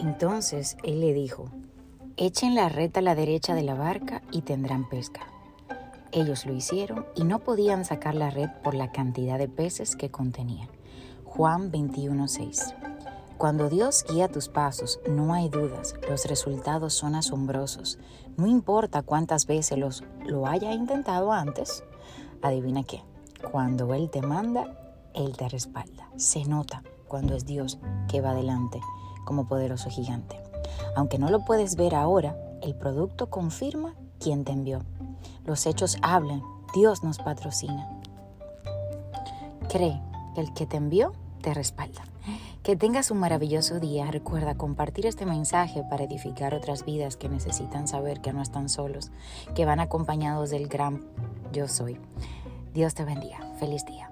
Entonces él le dijo, echen la red a la derecha de la barca y tendrán pesca. Ellos lo hicieron y no podían sacar la red por la cantidad de peces que contenía. Juan 21:6 Cuando Dios guía tus pasos, no hay dudas, los resultados son asombrosos. No importa cuántas veces los, lo haya intentado antes, adivina qué, cuando Él te manda, Él te respalda. Se nota cuando es Dios que va adelante como poderoso gigante. Aunque no lo puedes ver ahora, el producto confirma quién te envió. Los hechos hablan, Dios nos patrocina. Cree que el que te envió te respalda. Que tengas un maravilloso día. Recuerda compartir este mensaje para edificar otras vidas que necesitan saber que no están solos, que van acompañados del gran yo soy. Dios te bendiga. Feliz día.